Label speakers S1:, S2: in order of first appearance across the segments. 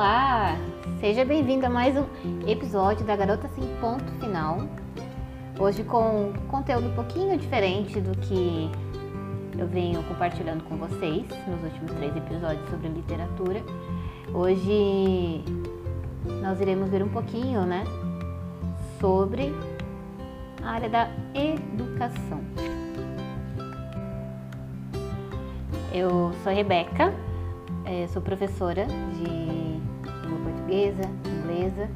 S1: Olá! Seja bem-vindo a mais um episódio da Garota Sem Ponto Final. Hoje com conteúdo um pouquinho diferente do que eu venho compartilhando com vocês nos últimos três episódios sobre literatura. Hoje nós iremos ver um pouquinho, né, sobre a área da educação. Eu sou Rebeca, é, sou professora de portuguesa, inglesa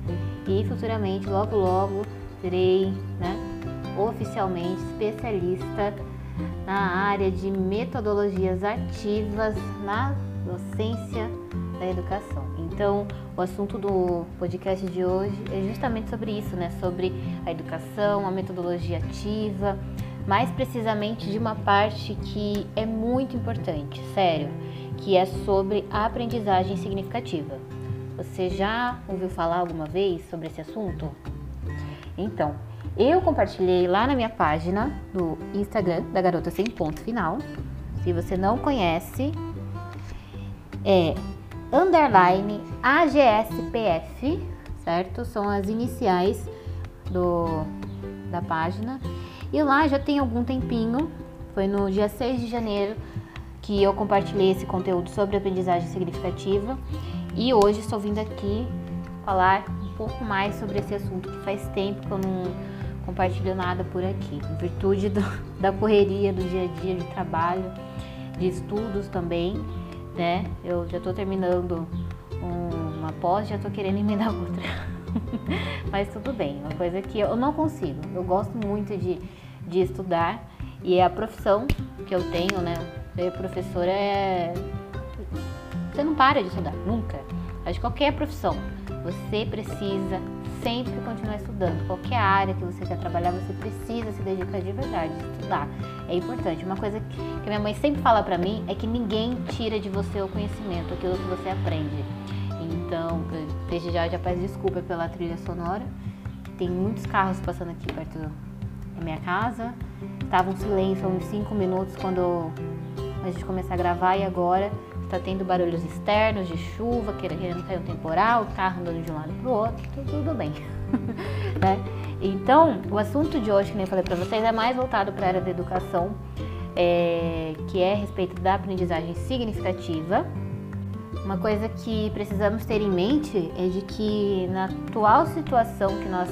S1: e futuramente, logo logo, serei né, oficialmente especialista na área de metodologias ativas na docência da educação. Então, o assunto do podcast de hoje é justamente sobre isso, né? Sobre a educação, a metodologia ativa, mais precisamente de uma parte que é muito importante, sério, que é sobre a aprendizagem significativa. Você já ouviu falar alguma vez sobre esse assunto? Então, eu compartilhei lá na minha página do Instagram da Garota Sem Ponto Final. Se você não conhece, é underline AGSPF, certo? São as iniciais do, da página. E lá já tem algum tempinho, foi no dia 6 de janeiro que eu compartilhei esse conteúdo sobre aprendizagem significativa. E hoje estou vindo aqui falar um pouco mais sobre esse assunto que faz tempo que eu não compartilho nada por aqui, em virtude do, da correria do dia a dia de trabalho, de estudos também né? Eu já tô terminando uma pós, já tô querendo emendar outra. Mas tudo bem, uma coisa que eu não consigo. Eu gosto muito de, de estudar e é a profissão que eu tenho, né? Ser professora é. Você não para de estudar, nunca. Acho que qualquer profissão, você precisa sempre continuar estudando. Qualquer área que você quer trabalhar, você precisa se dedicar de verdade, estudar. É importante. Uma coisa que minha mãe sempre fala para mim é que ninguém tira de você o conhecimento, aquilo que você aprende. Então, desde já já peço desculpa pela trilha sonora. Tem muitos carros passando aqui perto da minha casa. Tava um silêncio há uns 5 minutos quando a gente começar a gravar e agora está tendo barulhos externos de chuva, querendo cair um temporal, carro andando de um lado para o outro, tudo, tudo bem. né? Então, o assunto de hoje, que nem eu falei para vocês, é mais voltado para a área da educação, é, que é a respeito da aprendizagem significativa. Uma coisa que precisamos ter em mente é de que na atual situação que nós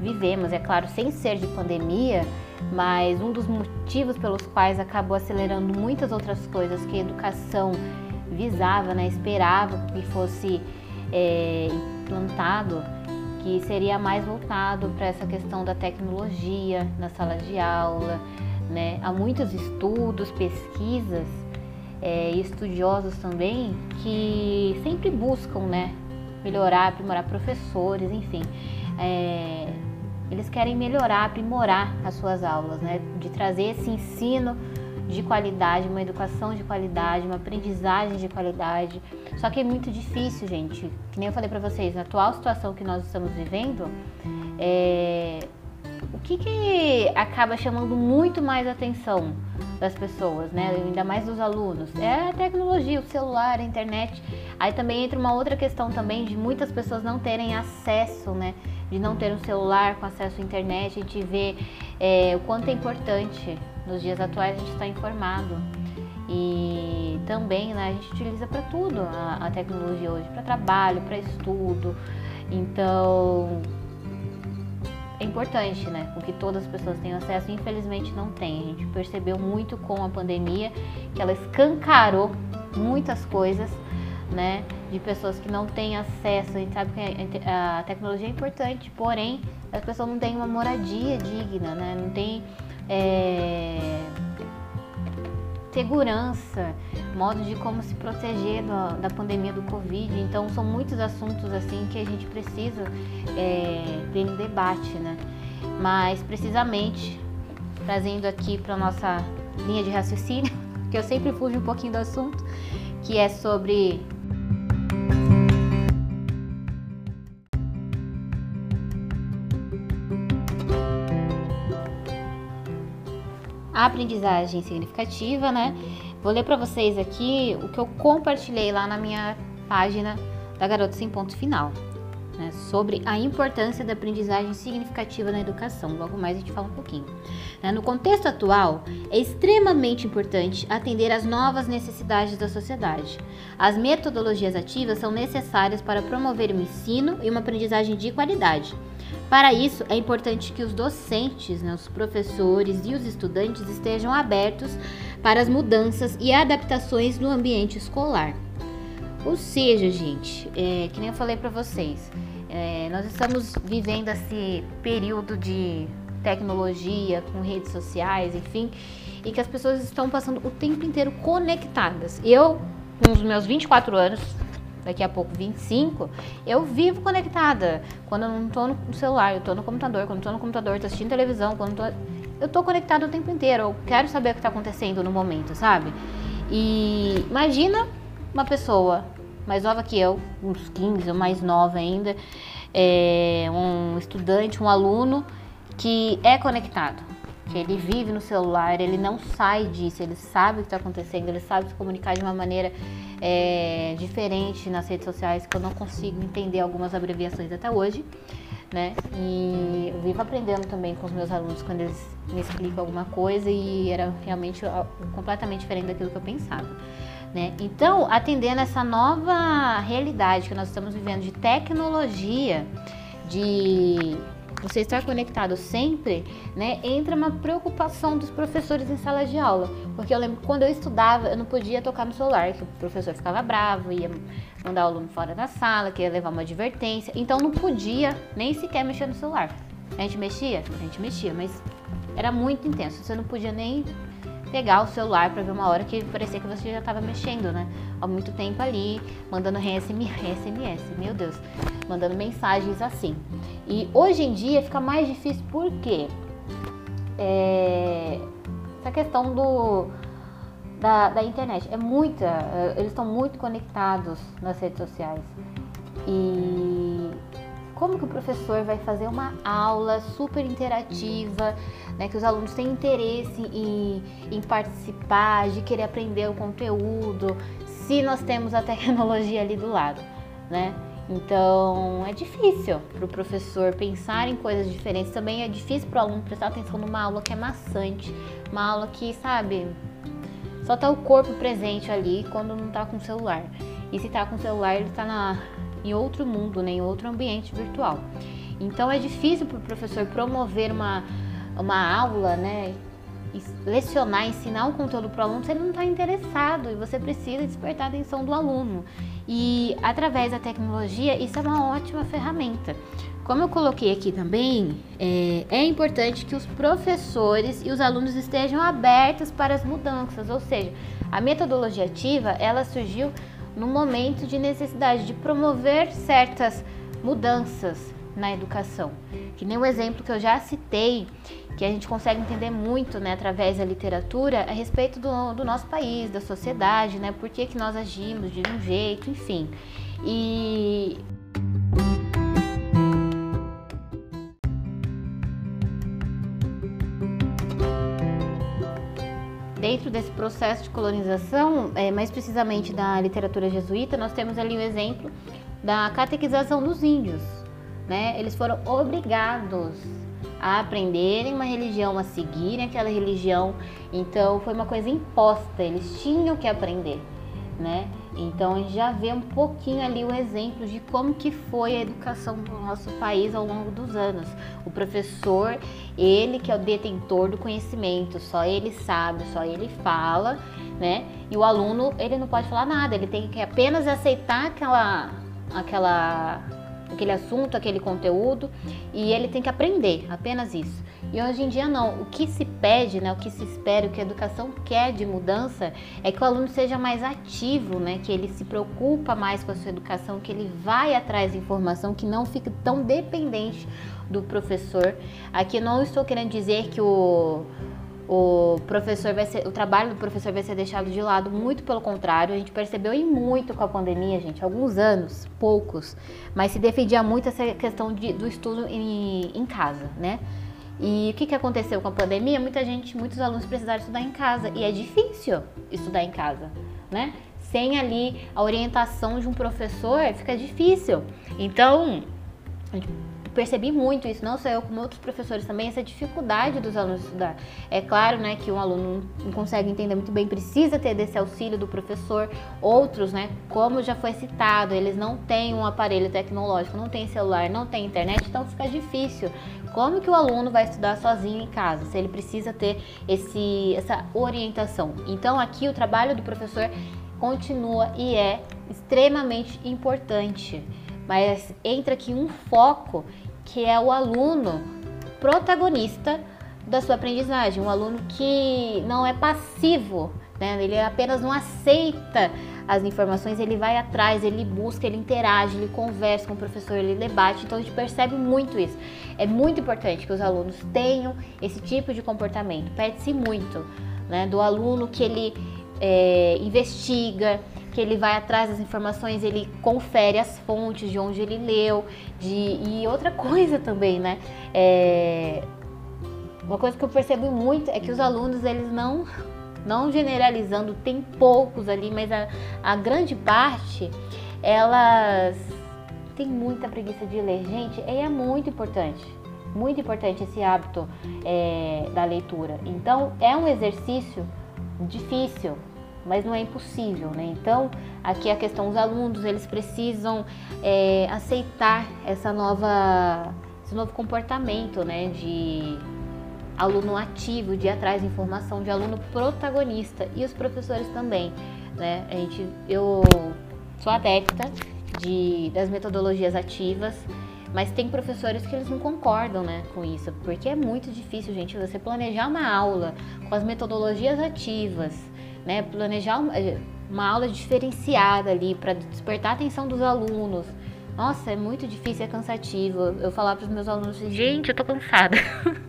S1: vivemos, é claro, sem ser de pandemia, mas um dos motivos pelos quais acabou acelerando muitas outras coisas que a educação visava, né, esperava que fosse é, implantado, que seria mais voltado para essa questão da tecnologia na sala de aula. Né? Há muitos estudos, pesquisas é, estudiosos também que sempre buscam né, melhorar, aprimorar professores, enfim. É, eles querem melhorar, aprimorar as suas aulas, né? de trazer esse ensino de qualidade, uma educação de qualidade, uma aprendizagem de qualidade. Só que é muito difícil, gente. Que nem eu falei para vocês, na atual situação que nós estamos vivendo, é... o que, que acaba chamando muito mais atenção das pessoas, né? Ainda mais dos alunos, é a tecnologia, o celular, a internet. Aí também entra uma outra questão também de muitas pessoas não terem acesso, né? De não ter um celular com acesso à internet, a gente vê é, o quanto é importante nos dias atuais a gente está informado. E também né, a gente utiliza para tudo a, a tecnologia hoje, para trabalho, para estudo. Então é importante, né, com que todas as pessoas tenham acesso. Infelizmente não tem. A gente percebeu muito com a pandemia que ela escancarou muitas coisas, né, de pessoas que não têm acesso. A gente sabe que a tecnologia é importante, porém as pessoas não têm uma moradia digna, né, não tem é, segurança, modo de como se proteger do, da pandemia do Covid. Então são muitos assuntos assim que a gente precisa é, ter em debate, né? Mas precisamente trazendo aqui para nossa linha de raciocínio, que eu sempre fujo um pouquinho do assunto, que é sobre aprendizagem significativa, né? Vou ler para vocês aqui o que eu compartilhei lá na minha página da Garota Sem Ponto Final né, sobre a importância da aprendizagem significativa na educação. Logo mais a gente fala um pouquinho. Né, no contexto atual, é extremamente importante atender às novas necessidades da sociedade. As metodologias ativas são necessárias para promover o ensino e uma aprendizagem de qualidade. Para isso, é importante que os docentes, né, os professores e os estudantes estejam abertos para as mudanças e adaptações no ambiente escolar. Ou seja, gente, é, que nem eu falei para vocês, é, nós estamos vivendo esse período de tecnologia, com redes sociais, enfim, e que as pessoas estão passando o tempo inteiro conectadas. Eu, com os meus 24 anos, daqui a pouco 25, eu vivo conectada. Quando eu não estou no celular, eu estou no computador, quando estou no computador, estou assistindo televisão, quando tô... eu estou conectada o tempo inteiro. Eu quero saber o que está acontecendo no momento, sabe? E imagina uma pessoa mais nova que eu, uns 15 ou mais nova ainda, é um estudante, um aluno que é conectado, ele vive no celular, ele não sai disso, ele sabe o que está acontecendo, ele sabe se comunicar de uma maneira é, diferente nas redes sociais, que eu não consigo entender algumas abreviações até hoje. Né? E eu vivo aprendendo também com os meus alunos quando eles me explicam alguma coisa e era realmente completamente diferente daquilo que eu pensava. Né? Então, atendendo essa nova realidade que nós estamos vivendo de tecnologia, de você estar conectado sempre, né, entra uma preocupação dos professores em sala de aula. Porque eu lembro quando eu estudava, eu não podia tocar no celular, que o professor ficava bravo, ia mandar o aluno fora da sala, que ia levar uma advertência. Então não podia nem sequer mexer no celular. A gente mexia? A gente mexia, mas era muito intenso. Você não podia nem pegar o celular para ver uma hora que parecia que você já estava mexendo, né? Há muito tempo ali, mandando SMS, meu Deus, mandando mensagens assim. E hoje em dia fica mais difícil porque é, essa questão do da, da internet é muita, é, eles estão muito conectados nas redes sociais e como que o professor vai fazer uma aula super interativa, né, que os alunos têm interesse em, em participar, de querer aprender o conteúdo, se nós temos a tecnologia ali do lado, né? Então é difícil para o professor pensar em coisas diferentes. Também é difícil para o aluno prestar atenção numa aula que é maçante, uma aula que, sabe, só tá o corpo presente ali quando não tá com o celular. E se tá com o celular, ele tá na, em outro mundo, né, em outro ambiente virtual. Então é difícil para o professor promover uma, uma aula, né, lecionar, ensinar um conteúdo para o aluno se ele não está interessado e você precisa despertar a atenção do aluno. E através da tecnologia, isso é uma ótima ferramenta. Como eu coloquei aqui também, é, é, importante que os professores e os alunos estejam abertos para as mudanças, ou seja, a metodologia ativa ela surgiu no momento de necessidade de promover certas mudanças na educação. Que nem o exemplo que eu já citei, que a gente consegue entender muito né, através da literatura a respeito do, do nosso país, da sociedade, né, por que, que nós agimos de um jeito, enfim. E dentro desse processo de colonização, é, mais precisamente da literatura jesuíta, nós temos ali o exemplo da catequização dos índios. Né? Eles foram obrigados a aprenderem uma religião, a seguirem aquela religião. Então foi uma coisa imposta, eles tinham que aprender, né? Então a gente já vê um pouquinho ali o exemplo de como que foi a educação do nosso país ao longo dos anos. O professor, ele que é o detentor do conhecimento, só ele sabe, só ele fala, né? E o aluno, ele não pode falar nada, ele tem que apenas aceitar aquela aquela aquele assunto, aquele conteúdo e ele tem que aprender, apenas isso. E hoje em dia não, o que se pede, né, o que se espera, o que a educação quer de mudança é que o aluno seja mais ativo, né, que ele se preocupa mais com a sua educação, que ele vai atrás de informação, que não fique tão dependente do professor. Aqui não estou querendo dizer que o o professor vai ser, o trabalho do professor vai ser deixado de lado, muito pelo contrário, a gente percebeu e muito com a pandemia, gente, alguns anos, poucos, mas se defendia muito essa questão de, do estudo em, em casa, né? E o que, que aconteceu com a pandemia? Muita gente, muitos alunos precisaram estudar em casa e é difícil estudar em casa, né? sem ali a orientação de um professor, fica difícil. Então, percebi muito isso, não só eu, como outros professores também, essa dificuldade dos alunos estudar. É claro, né, que um aluno não consegue entender muito bem, precisa ter desse auxílio do professor. Outros, né, como já foi citado, eles não têm um aparelho tecnológico, não tem celular, não tem internet, então fica difícil. Como que o aluno vai estudar sozinho em casa, se ele precisa ter esse, essa orientação? Então, aqui o trabalho do professor continua e é extremamente importante mas entra aqui um foco que é o aluno protagonista da sua aprendizagem, um aluno que não é passivo, né? ele apenas não aceita as informações, ele vai atrás, ele busca, ele interage, ele conversa com o professor, ele debate, então a gente percebe muito isso. É muito importante que os alunos tenham esse tipo de comportamento, perde-se muito né? do aluno que ele é, investiga, que ele vai atrás das informações, ele confere as fontes de onde ele leu, de e outra coisa também, né? É, uma coisa que eu percebo muito é que os alunos eles não não generalizando, tem poucos ali, mas a, a grande parte elas têm muita preguiça de ler. Gente, é muito importante, muito importante esse hábito é, da leitura. Então, é um exercício difícil, mas não é impossível, né? Então, aqui a questão, os alunos, eles precisam é, aceitar essa nova, esse novo comportamento, né? De aluno ativo, de atrás de informação, de aluno protagonista e os professores também, né? A gente, eu sou adepta de, das metodologias ativas, mas tem professores que eles não concordam, né, com isso, porque é muito difícil, gente, você planejar uma aula com as metodologias ativas, né? Planejar uma, eh, uma aula diferenciada ali para despertar a atenção dos alunos. Nossa, é muito difícil, é cansativo. Eu falar para os meus alunos, gente, eu tô cansada.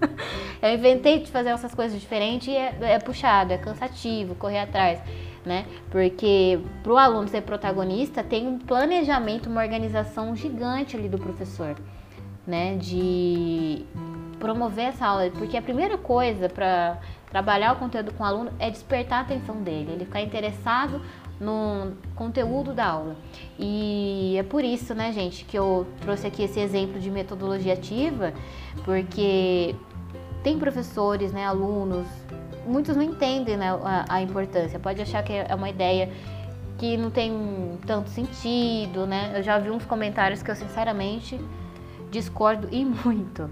S1: eu inventei de fazer essas coisas diferentes e é, é puxado, é cansativo, correr atrás, né? Porque para o aluno ser protagonista tem um planejamento, uma organização gigante ali do professor, né? De promover essa aula, porque a primeira coisa para trabalhar o conteúdo com o aluno é despertar a atenção dele, ele ficar interessado no conteúdo da aula. E é por isso, né, gente, que eu trouxe aqui esse exemplo de metodologia ativa, porque tem professores, né, alunos, muitos não entendem né, a, a importância, pode achar que é uma ideia que não tem tanto sentido, né? Eu já vi uns comentários que eu sinceramente discordo e muito,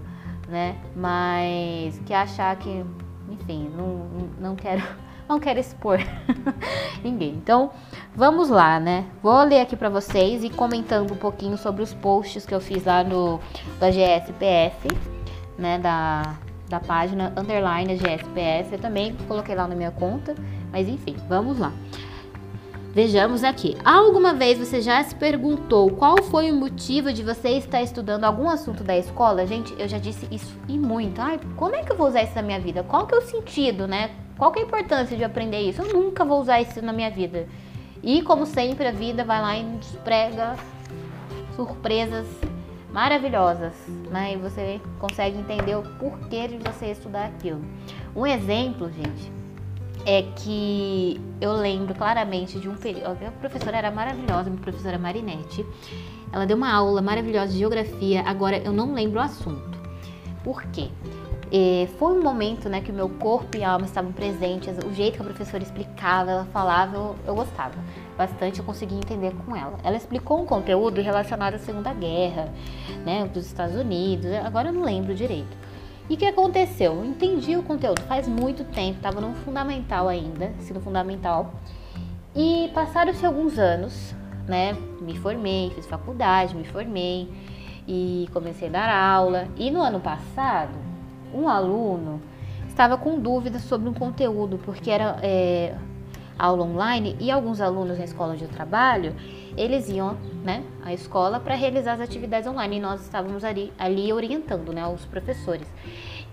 S1: né? Mas que achar que enfim, não, não quero não quero expor ninguém. Então, vamos lá, né? Vou ler aqui para vocês e comentando um pouquinho sobre os posts que eu fiz lá no da GSPF, né, da da página underline GSPF. Eu também coloquei lá na minha conta, mas enfim, vamos lá. Vejamos aqui. Alguma vez você já se perguntou qual foi o motivo de você estar estudando algum assunto da escola? Gente, eu já disse isso e muito. Ai, como é que eu vou usar isso na minha vida? Qual que é o sentido, né? Qual que é a importância de aprender isso? Eu nunca vou usar isso na minha vida. E como sempre, a vida vai lá e nos prega surpresas maravilhosas, né? E você consegue entender o porquê de você estudar aquilo. Um exemplo, gente, é que eu lembro claramente de um período. A professora era maravilhosa, a professora Marinette. Ela deu uma aula maravilhosa de geografia, agora eu não lembro o assunto. Por quê? É, foi um momento né, que o meu corpo e alma estavam presentes, o jeito que a professora explicava, ela falava, eu, eu gostava bastante, eu conseguia entender com ela. Ela explicou um conteúdo relacionado à Segunda Guerra, né, dos Estados Unidos, agora eu não lembro direito. E o que aconteceu? Eu entendi o conteúdo faz muito tempo, estava no fundamental ainda, ensino fundamental. E passaram-se alguns anos, né? Me formei, fiz faculdade, me formei e comecei a dar aula. E no ano passado, um aluno estava com dúvidas sobre um conteúdo, porque era é, aula online e alguns alunos na escola de trabalho, eles iam né, à escola para realizar as atividades online e nós estávamos ali, ali orientando né, os professores.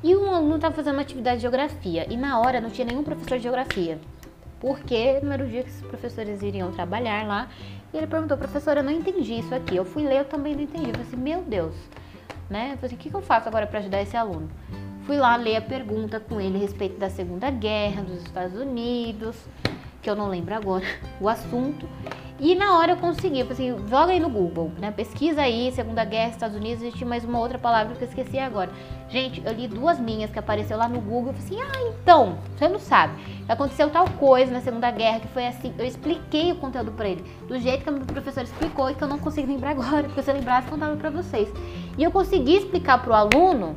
S1: E um aluno estava fazendo uma atividade de geografia e na hora não tinha nenhum professor de geografia, porque não era o dia que os professores iriam trabalhar lá. E ele perguntou, professora, eu não entendi isso aqui. Eu fui ler, eu também não entendi. Eu falei assim, meu Deus, né? Eu falei assim, o que, que eu faço agora para ajudar esse aluno? Fui lá ler a pergunta com ele a respeito da Segunda Guerra dos Estados Unidos que eu não lembro agora o assunto. E na hora eu consegui, eu assim, joga aí no Google, né? Pesquisa aí, Segunda Guerra, Estados Unidos, existe mais uma outra palavra que eu esqueci agora. Gente, eu li duas minhas que apareceu lá no Google, eu falei assim, ah, então, você não sabe. Aconteceu tal coisa na Segunda Guerra, que foi assim, eu expliquei o conteúdo para ele, do jeito que o meu professor explicou e que eu não consigo lembrar agora, porque se eu lembrasse, contava para vocês. E eu consegui explicar pro aluno,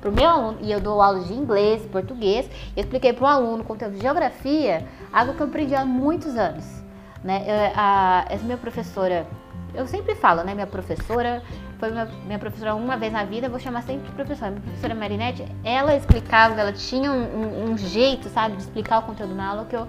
S1: pro meu aluno, e eu dou aula de inglês, português, eu expliquei pro aluno conteúdo de geografia, algo que eu aprendi há muitos anos. Né? A, essa minha professora, eu sempre falo, né? Minha professora foi minha, minha professora uma vez na vida, vou chamar sempre de professora. Minha professora Marinette, ela explicava, ela tinha um, um, um jeito, sabe, de explicar o conteúdo na aula que eu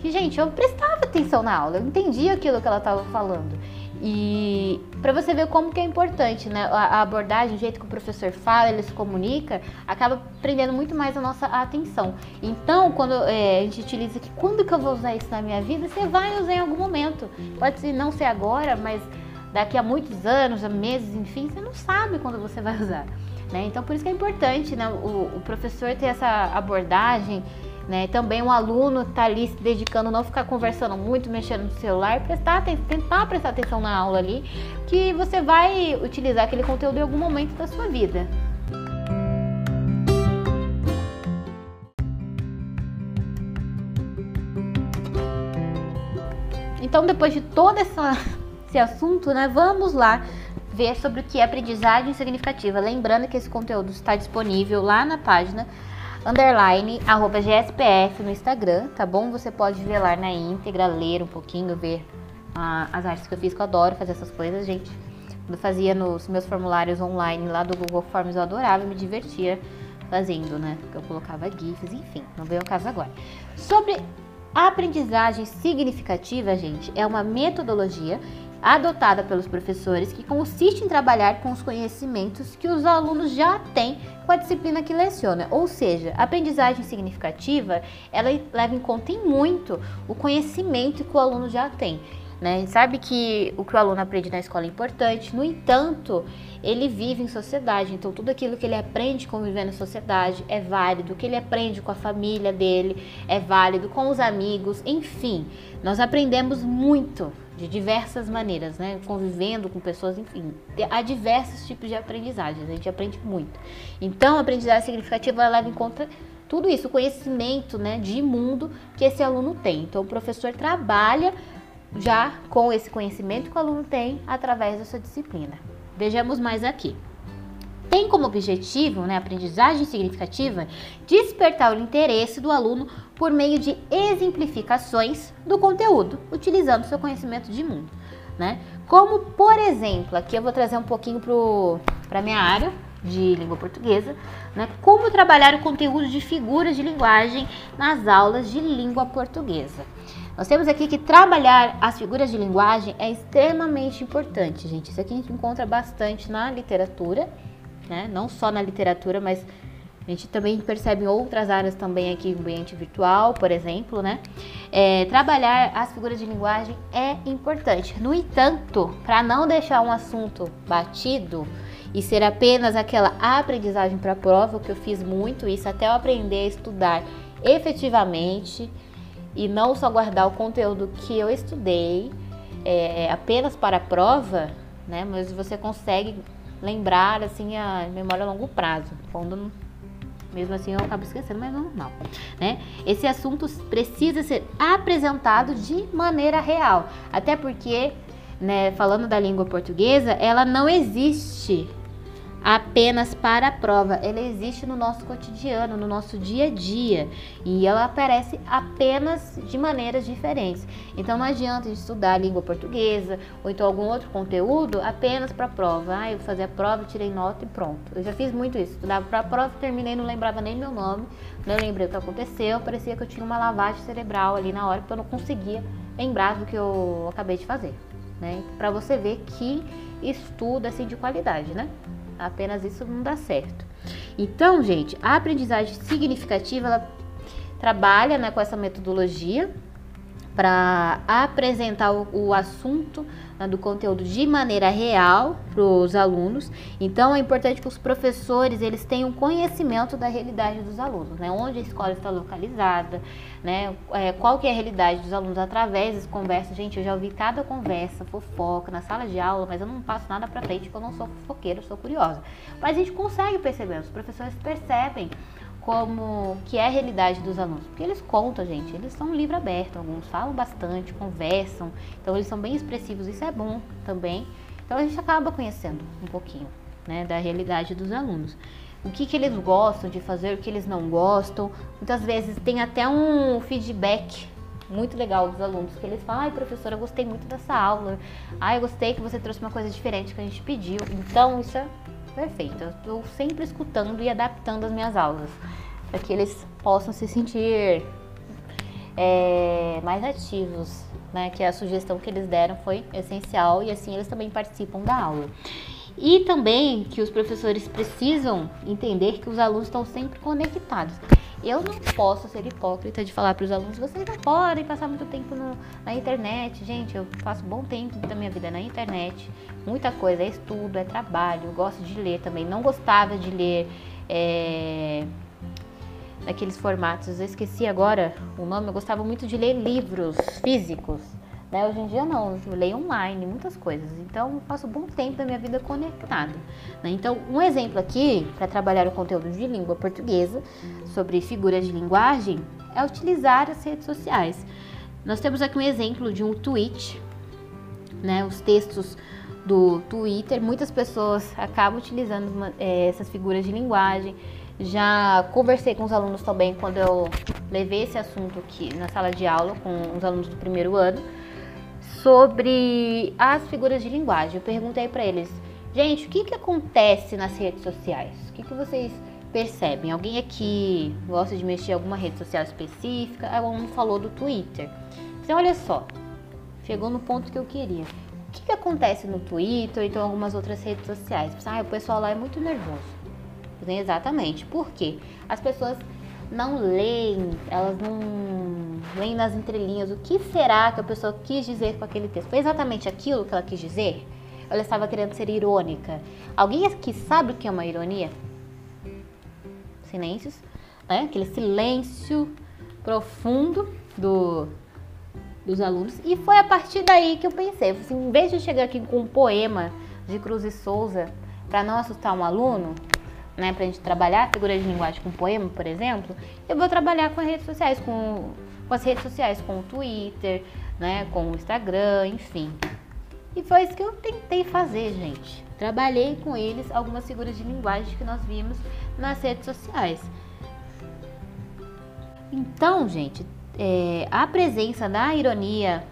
S1: que, gente, eu prestava atenção na aula, eu entendia aquilo que ela estava falando. E para você ver como que é importante, né? A, abordagem, o jeito que o professor fala, ele se comunica, acaba prendendo muito mais a nossa atenção. Então, quando é, a gente utiliza que quando que eu vou usar isso na minha vida, você vai usar em algum momento. Pode ser não ser agora, mas daqui a muitos anos, a meses, enfim, você não sabe quando você vai usar. Né? Então, por isso que é importante né? o, o professor ter essa abordagem né? Também um aluno está ali se dedicando, não ficar conversando muito, mexendo no celular, prestar tentar prestar atenção na aula ali, que você vai utilizar aquele conteúdo em algum momento da sua vida. Então, depois de todo essa, esse assunto, né, vamos lá ver sobre o que é aprendizagem significativa. Lembrando que esse conteúdo está disponível lá na página underline, arroba GSPF no Instagram, tá bom? Você pode ver lá na íntegra, ler um pouquinho, ver ah, as artes que eu fiz, que eu adoro fazer essas coisas, gente. Eu fazia nos meus formulários online lá do Google Forms, eu adorava, me divertia fazendo, né? Eu colocava GIFs, enfim, não veio ao caso agora. Sobre aprendizagem significativa, gente, é uma metodologia adotada pelos professores que consiste em trabalhar com os conhecimentos que os alunos já têm com a disciplina que leciona. Ou seja, a aprendizagem significativa, ela leva em conta em muito o conhecimento que o aluno já tem. Né? Sabe que o que o aluno aprende na escola é importante, no entanto, ele vive em sociedade, então tudo aquilo que ele aprende convivendo em sociedade é válido, o que ele aprende com a família dele é válido, com os amigos, enfim, nós aprendemos muito de diversas maneiras, né? Convivendo com pessoas, enfim, há diversos tipos de aprendizagens, a gente aprende muito. Então, a aprendizagem significativa leva em conta tudo isso, o conhecimento né, de mundo que esse aluno tem. Então, o professor trabalha já com esse conhecimento que o aluno tem através da sua disciplina. Vejamos mais aqui. Tem como objetivo, né, aprendizagem significativa, despertar o interesse do aluno por meio de exemplificações do conteúdo, utilizando seu conhecimento de mundo. Né? Como, por exemplo, aqui eu vou trazer um pouquinho para a minha área de língua portuguesa, né? como trabalhar o conteúdo de figuras de linguagem nas aulas de língua portuguesa. Nós temos aqui que trabalhar as figuras de linguagem é extremamente importante, gente. Isso aqui a gente encontra bastante na literatura, né? Não só na literatura, mas a gente também percebe em outras áreas também aqui, no ambiente virtual, por exemplo, né? É, trabalhar as figuras de linguagem é importante. No entanto, para não deixar um assunto batido e ser apenas aquela aprendizagem para prova, que eu fiz muito isso até eu aprender a estudar efetivamente, e não só guardar o conteúdo que eu estudei é, apenas para a prova, né? Mas você consegue lembrar assim a memória a longo prazo. Quando mesmo assim eu acabo esquecendo, mas é normal, né? Esse assunto precisa ser apresentado de maneira real, até porque, né, falando da língua portuguesa, ela não existe apenas para a prova. Ela existe no nosso cotidiano, no nosso dia a dia e ela aparece apenas de maneiras diferentes. Então não adianta estudar a língua portuguesa ou então algum outro conteúdo apenas para a prova. Ah, eu vou fazer a prova, tirei nota e pronto. Eu já fiz muito isso. Estudava para a prova, terminei, não lembrava nem meu nome, não lembrei o que aconteceu. Parecia que eu tinha uma lavagem cerebral ali na hora porque eu não conseguia lembrar do que eu acabei de fazer. Né? Para você ver que estudo assim de qualidade, né? Apenas isso não dá certo. Então, gente, a aprendizagem significativa ela trabalha né, com essa metodologia para apresentar o, o assunto né, do conteúdo de maneira real para os alunos. Então é importante que os professores eles tenham conhecimento da realidade dos alunos, né? Onde a escola está localizada, né? É, qual que é a realidade dos alunos através das conversas. Gente, eu já ouvi cada conversa, fofoca na sala de aula, mas eu não passo nada para frente porque eu não sou fofoqueira, eu sou curiosa. Mas a gente consegue perceber, os professores percebem como que é a realidade dos alunos. Porque eles contam, gente, eles são livro aberto, alguns falam bastante, conversam, então eles são bem expressivos, isso é bom também. Então a gente acaba conhecendo um pouquinho, né, da realidade dos alunos. O que, que eles gostam de fazer, o que eles não gostam. Muitas vezes tem até um feedback muito legal dos alunos, que eles falam, ai professora, eu gostei muito dessa aula, ai eu gostei que você trouxe uma coisa diferente que a gente pediu. Então isso é perfeito. Eu estou sempre escutando e adaptando as minhas aulas para que eles possam se sentir é, mais ativos, né? Que a sugestão que eles deram foi essencial e assim eles também participam da aula. E também que os professores precisam entender que os alunos estão sempre conectados. Eu não posso ser hipócrita de falar para os alunos: vocês não podem passar muito tempo no, na internet. Gente, eu passo bom tempo da minha vida na internet. Muita coisa, é estudo, é trabalho. Gosto de ler também. Não gostava de ler é, naqueles formatos. Eu esqueci agora o nome. Eu gostava muito de ler livros físicos. Né? Hoje em dia não, eu leio online, muitas coisas. Então eu passo bom tempo da minha vida conectada. Né? Então, um exemplo aqui para trabalhar o conteúdo de língua portuguesa sobre figuras de linguagem é utilizar as redes sociais. Nós temos aqui um exemplo de um tweet, né? Os textos do Twitter, muitas pessoas acabam utilizando uma, é, essas figuras de linguagem. Já conversei com os alunos também quando eu levei esse assunto aqui na sala de aula com os alunos do primeiro ano sobre as figuras de linguagem. Eu perguntei para eles, gente, o que, que acontece nas redes sociais? O que, que vocês percebem? Alguém aqui gosta de mexer em alguma rede social específica? Aí um falou do Twitter. Então, olha só, chegou no ponto que eu queria. O que, que acontece no Twitter ou então algumas outras redes sociais? Ah, o pessoal lá é muito nervoso. Exatamente. Por quê? As pessoas não leem, elas não leem nas entrelinhas o que será que a pessoa quis dizer com aquele texto. Foi exatamente aquilo que ela quis dizer? Ela estava querendo ser irônica. Alguém aqui sabe o que é uma ironia? Silêncios, né? Aquele silêncio profundo do, dos alunos. E foi a partir daí que eu pensei, assim, em vez de chegar aqui com um poema de Cruz e Souza para não assustar um aluno, né, para a gente trabalhar figura de linguagem com poema, por exemplo, eu vou trabalhar com as redes sociais, com, com as redes sociais, com o Twitter, né, com o Instagram, enfim. E foi isso que eu tentei fazer, gente. Trabalhei com eles algumas figuras de linguagem que nós vimos nas redes sociais. Então, gente, é, a presença da ironia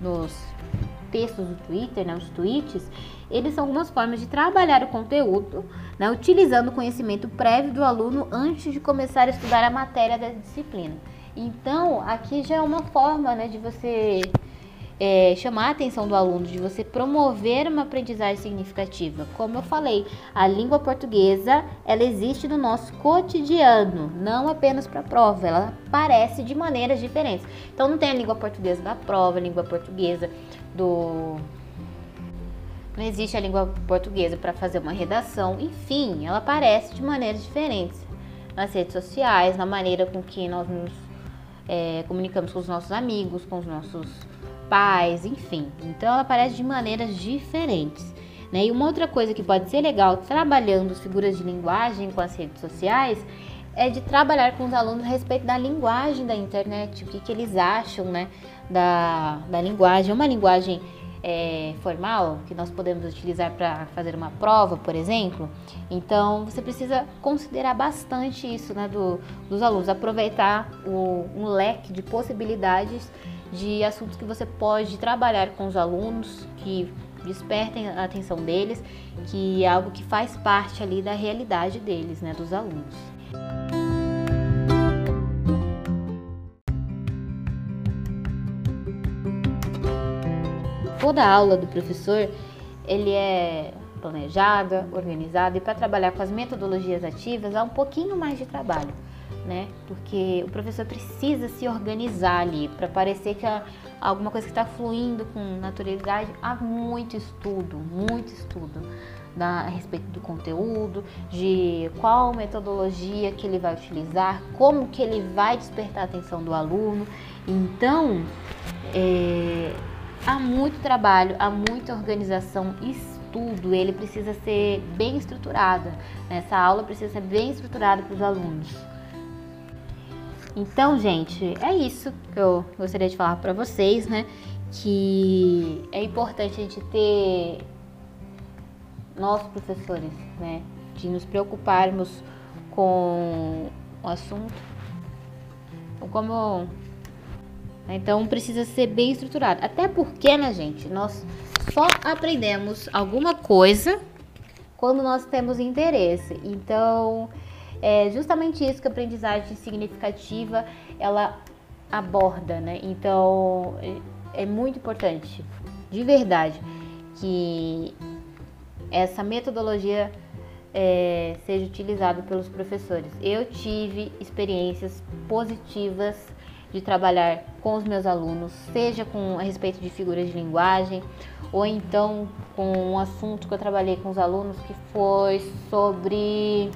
S1: nos textos do Twitter, né, os tweets, eles são algumas formas de trabalhar o conteúdo, né, utilizando o conhecimento prévio do aluno antes de começar a estudar a matéria da disciplina. Então, aqui já é uma forma né, de você é, chamar a atenção do aluno, de você promover uma aprendizagem significativa. Como eu falei, a língua portuguesa ela existe no nosso cotidiano, não apenas para a prova, ela aparece de maneiras diferentes. Então não tem a língua portuguesa da prova, a língua portuguesa do não existe a língua portuguesa para fazer uma redação, enfim, ela aparece de maneiras diferentes nas redes sociais, na maneira com que nós nos é, comunicamos com os nossos amigos, com os nossos pais, enfim. Então ela aparece de maneiras diferentes. Né? E uma outra coisa que pode ser legal trabalhando as figuras de linguagem com as redes sociais é de trabalhar com os alunos a respeito da linguagem da internet, o que, que eles acham né, da, da linguagem. É uma linguagem é, formal que nós podemos utilizar para fazer uma prova, por exemplo. Então você precisa considerar bastante isso né, do, dos alunos, aproveitar o, um leque de possibilidades de assuntos que você pode trabalhar com os alunos, que despertem a atenção deles, que é algo que faz parte ali da realidade deles, né, dos alunos. Toda a aula do professor, ele é planejada, organizada e para trabalhar com as metodologias ativas há um pouquinho mais de trabalho. né? Porque o professor precisa se organizar ali para parecer que alguma coisa que está fluindo com naturalidade. Há muito estudo, muito estudo da, a respeito do conteúdo, de qual metodologia que ele vai utilizar, como que ele vai despertar a atenção do aluno. Então, é, há muito trabalho, há muita organização, estudo, ele precisa ser bem estruturado. Essa aula precisa ser bem estruturada para os alunos. Então, gente, é isso que eu gostaria de falar para vocês, né? Que é importante a gente ter nós professores, né, de nos preocuparmos com o assunto. Como então precisa ser bem estruturado. Até porque, né, gente, nós só aprendemos alguma coisa quando nós temos interesse. Então, é justamente isso que a aprendizagem significativa ela aborda, né? Então, é, é muito importante, de verdade, que essa metodologia é, seja utilizada pelos professores. Eu tive experiências positivas de trabalhar com os meus alunos, seja com a respeito de figuras de linguagem, ou então com um assunto que eu trabalhei com os alunos que foi sobre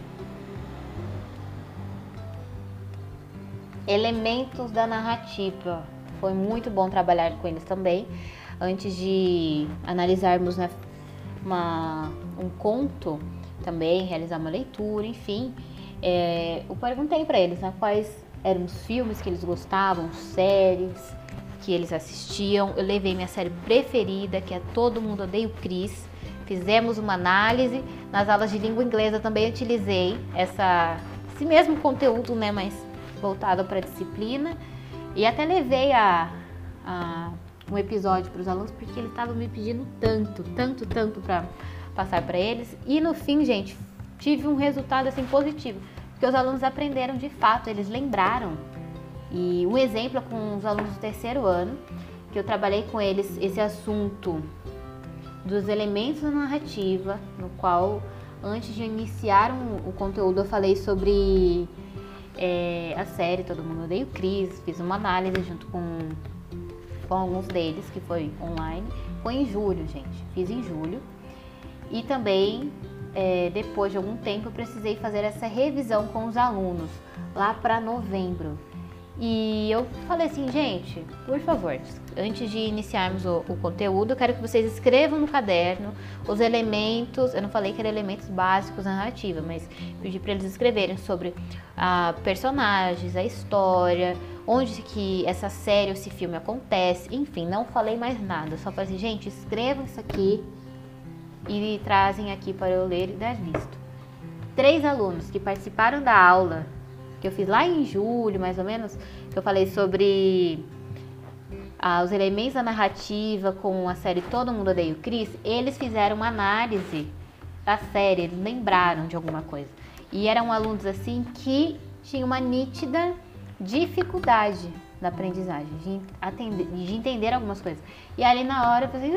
S1: elementos da narrativa. Foi muito bom trabalhar com eles também. Antes de analisarmos né, uma, um conto também, realizar uma leitura, enfim, é, eu perguntei para eles né, quais eram os filmes que eles gostavam, séries que eles assistiam. Eu levei minha série preferida, que é Todo Mundo Odeia o Chris. Fizemos uma análise. Nas aulas de língua inglesa também utilizei essa, esse mesmo conteúdo, né, mas voltado para a disciplina. E até levei a, a um episódio para os alunos porque eles estavam me pedindo tanto, tanto, tanto para passar para eles. E no fim, gente, tive um resultado assim positivo, porque os alunos aprenderam de fato, eles lembraram. E um exemplo é com os alunos do terceiro ano, que eu trabalhei com eles esse assunto dos elementos da narrativa, no qual antes de iniciar um, o conteúdo eu falei sobre é, a série Todo Mundo Odeia o Cris, fiz uma análise junto com com alguns deles, que foi online. Foi em julho, gente. Fiz em julho. E também, é, depois de algum tempo, eu precisei fazer essa revisão com os alunos, lá para novembro. E eu falei assim, gente, por favor, antes de iniciarmos o, o, conteúdo, eu quero que vocês escrevam no caderno os elementos. Eu não falei que eram elementos básicos da narrativa, mas pedi para eles escreverem sobre ah, personagens, a história, onde que essa série esse filme acontece, enfim, não falei mais nada, só falei assim, gente, escrevam isso aqui e trazem aqui para eu ler e dar visto. Três alunos que participaram da aula que eu fiz lá em julho, mais ou menos, que eu falei sobre ah, os elementos da narrativa com a série Todo Mundo Odeia o Chris, eles fizeram uma análise da série, eles lembraram de alguma coisa. E eram alunos assim que tinham uma nítida dificuldade da aprendizagem, de, atender, de entender algumas coisas. E ali na hora eu falei,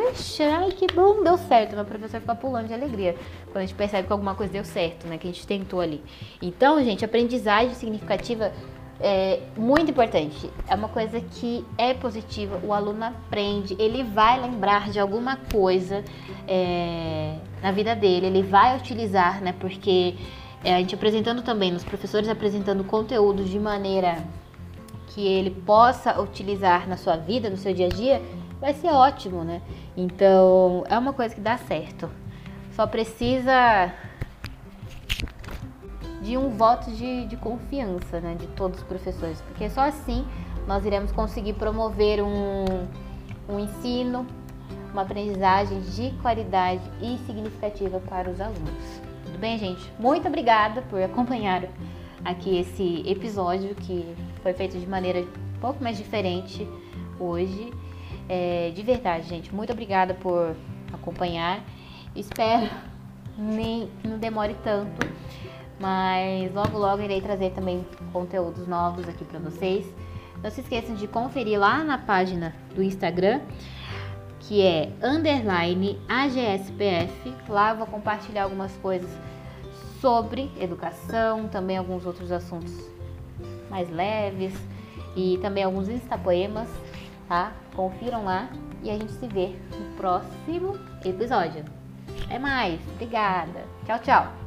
S1: ai que bom, deu certo. Meu professor fica pulando de alegria quando a gente percebe que alguma coisa deu certo, né? Que a gente tentou ali. Então, gente, aprendizagem significativa é muito importante. É uma coisa que é positiva, o aluno aprende, ele vai lembrar de alguma coisa é, na vida dele, ele vai utilizar, né? Porque é, a gente apresentando também, os professores apresentando conteúdos de maneira que ele possa utilizar na sua vida, no seu dia a dia, vai ser ótimo, né? Então, é uma coisa que dá certo. Só precisa de um voto de, de confiança, né, de todos os professores, porque só assim nós iremos conseguir promover um, um ensino, uma aprendizagem de qualidade e significativa para os alunos. Tudo bem, gente? Muito obrigada por acompanhar aqui esse episódio que foi feito de maneira um pouco mais diferente hoje. É, de verdade, gente, muito obrigada por acompanhar. Espero nem não demore tanto, mas logo logo irei trazer também conteúdos novos aqui para vocês. Não se esqueçam de conferir lá na página do Instagram que é underline AGSPF. Lá eu vou compartilhar algumas coisas sobre educação, também alguns outros assuntos mais leves e também alguns instapoemas, tá? Confiram lá e a gente se vê no próximo episódio. É mais, obrigada. Tchau, tchau.